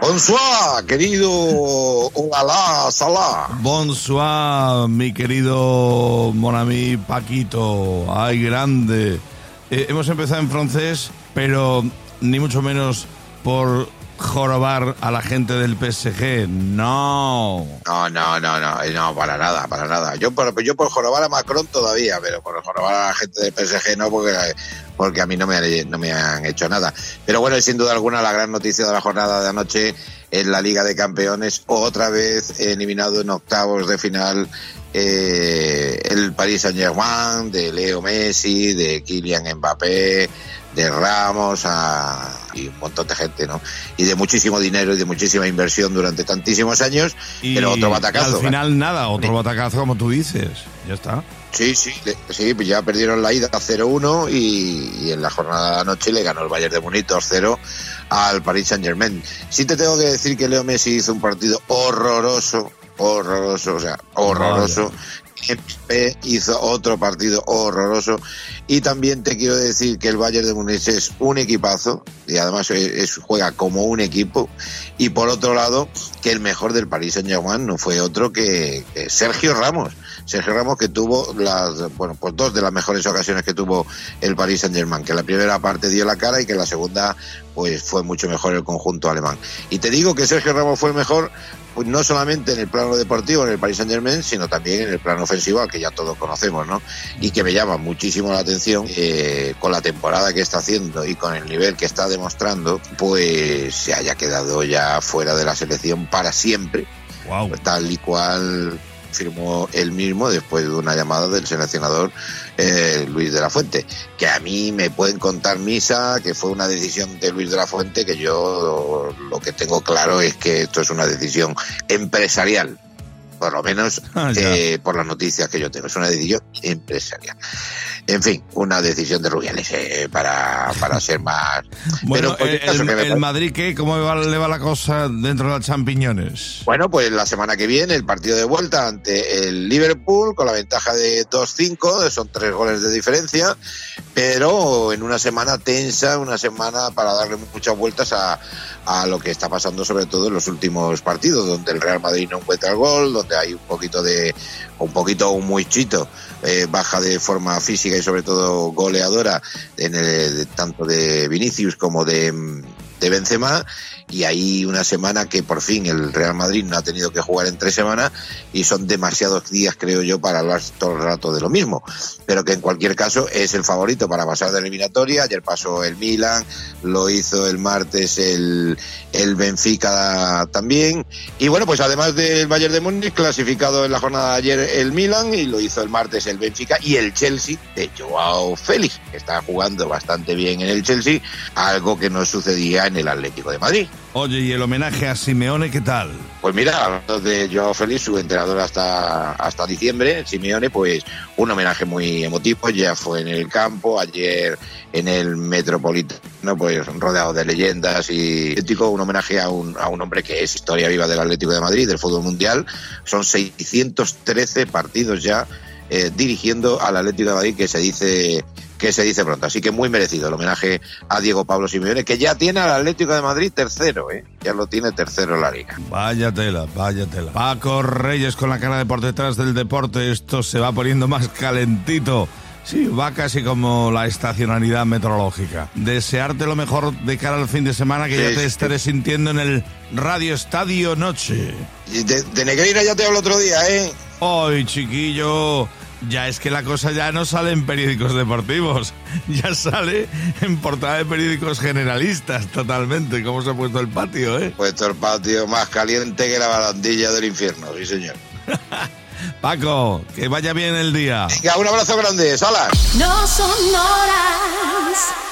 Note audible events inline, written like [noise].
Bonsoir, querido Ojalá Salah. Bonsoir, mi querido Monami Paquito. Ay, grande. Eh, hemos empezado en francés, pero ni mucho menos por jorobar a la gente del PSG. No. No, no, no, no, eh, no, para nada, para nada. Yo por, yo por jorobar a Macron todavía, pero por jorobar a la gente del PSG no, porque, porque a mí no me, han, no me han hecho nada. Pero bueno, sin duda alguna la gran noticia de la jornada de anoche en la Liga de Campeones, otra vez eliminado en octavos de final eh, el Paris Saint Germain, de Leo Messi, de Kylian Mbappé, de Ramos a, y un montón de gente, ¿no? Y de muchísimo dinero y de muchísima inversión durante tantísimos años, Y pero otro batacazo. Al final nada, otro batacazo como tú dices. Ya está. Sí, sí, sí, pues ya perdieron la ida 0-1 y, y en la jornada de anoche le ganó el Bayern de Múnich 2-0 al Paris Saint-Germain. Sí te tengo que decir que Leo Messi hizo un partido horroroso, horroroso, o sea, horroroso. Mbappé hizo otro partido horroroso. Y también te quiero decir que el Bayern de Múnich es un equipazo y además juega como un equipo. Y por otro lado que el mejor del Paris Saint Germain no fue otro que, Sergio Ramos. Sergio Ramos que tuvo las bueno pues dos de las mejores ocasiones que tuvo el Paris Saint Germain que la primera parte dio la cara y que la segunda pues fue mucho mejor el conjunto alemán. Y te digo que Sergio Ramos fue el mejor pues no solamente en el plano deportivo en el Paris Saint Germain sino también en el plano ofensivo al que ya todos conocemos no y que me llama muchísimo la atención eh, con la temporada que está haciendo y con el nivel que está demostrando pues se haya quedado ya fuera de la selección para siempre Wow. tal y cual firmó él mismo después de una llamada del seleccionador eh, Luis de la Fuente, que a mí me pueden contar misa, que fue una decisión de Luis de la Fuente, que yo lo que tengo claro es que esto es una decisión empresarial, por lo menos [laughs] Ah, eh, por las noticias que yo tengo, es una decisión empresarial. En fin, una decisión de Rubiales eh, para, para ser más... [laughs] Bueno, Pero, por el, caso el- que el Madrid, ¿qué? ¿Cómo va- le va la cosa dentro de las champiñones? Bueno, pues la semana que viene el partido de vuelta ante el Liverpool con la ventaja de 2-5, son tres goles de diferencia, pero en una semana tensa, una semana para darle muchas vueltas a, a lo que está pasando sobre todo en los últimos partidos, donde el Real Madrid no encuentra el gol, donde hay un poquito de, un poquito, un muchito, eh, baja de forma física y sobre todo goleadora, en tanto de Vinicius como de, de Benzema, y hay una semana que por fin el Real Madrid no ha tenido que jugar en tres semanas y son demasiados días, creo yo, para hablar todo el rato de lo mismo. Pero que en cualquier caso es el favorito para pasar de eliminatoria. Ayer pasó el Milan, lo hizo el martes el, el Benfica también. Y bueno, pues además del Bayern de Múnich, clasificado en la jornada de ayer el Milan y lo hizo el martes el Benfica y el Chelsea de Joao Félix, que está jugando bastante bien en el Chelsea, algo que no sucedía en el Atlético de Madrid. Oye, ¿y el homenaje a Simeone qué tal? Pues mira, hablando de Joao Félix, su entrenador hasta, hasta diciembre, Simeone, pues un homenaje muy emotivo, ya fue en el campo, ayer en el Metropolitano, pues rodeado de leyendas y un homenaje a un, a un hombre que es historia viva del Atlético de Madrid, del fútbol mundial, son 613 partidos ya eh, dirigiendo al Atlético de Madrid que se dice que se dice pronto. Así que muy merecido el homenaje a Diego Pablo Simeone, que ya tiene al Atlético de Madrid tercero, ¿eh? ya lo tiene tercero en la liga. Vaya tela, vaya tela. Paco Reyes con la cara de por detrás del deporte, esto se va poniendo más calentito. Sí, va casi como la estacionalidad meteorológica. Desearte lo mejor de cara al fin de semana que Sí, ya te sí. estaré sintiendo en el Radio Estadio Noche. De, de Negreira ya te hablo otro día, ¿eh? Hoy, chiquillo, ya es que la cosa ya no sale en periódicos deportivos, [laughs] ya sale en portada de periódicos generalistas totalmente, como se ha puesto el patio, ¿eh? Puesto el patio más caliente que la barandilla del infierno, sí señor. [laughs] Paco, que vaya bien el día. Venga, un abrazo grande, Salas. No son horas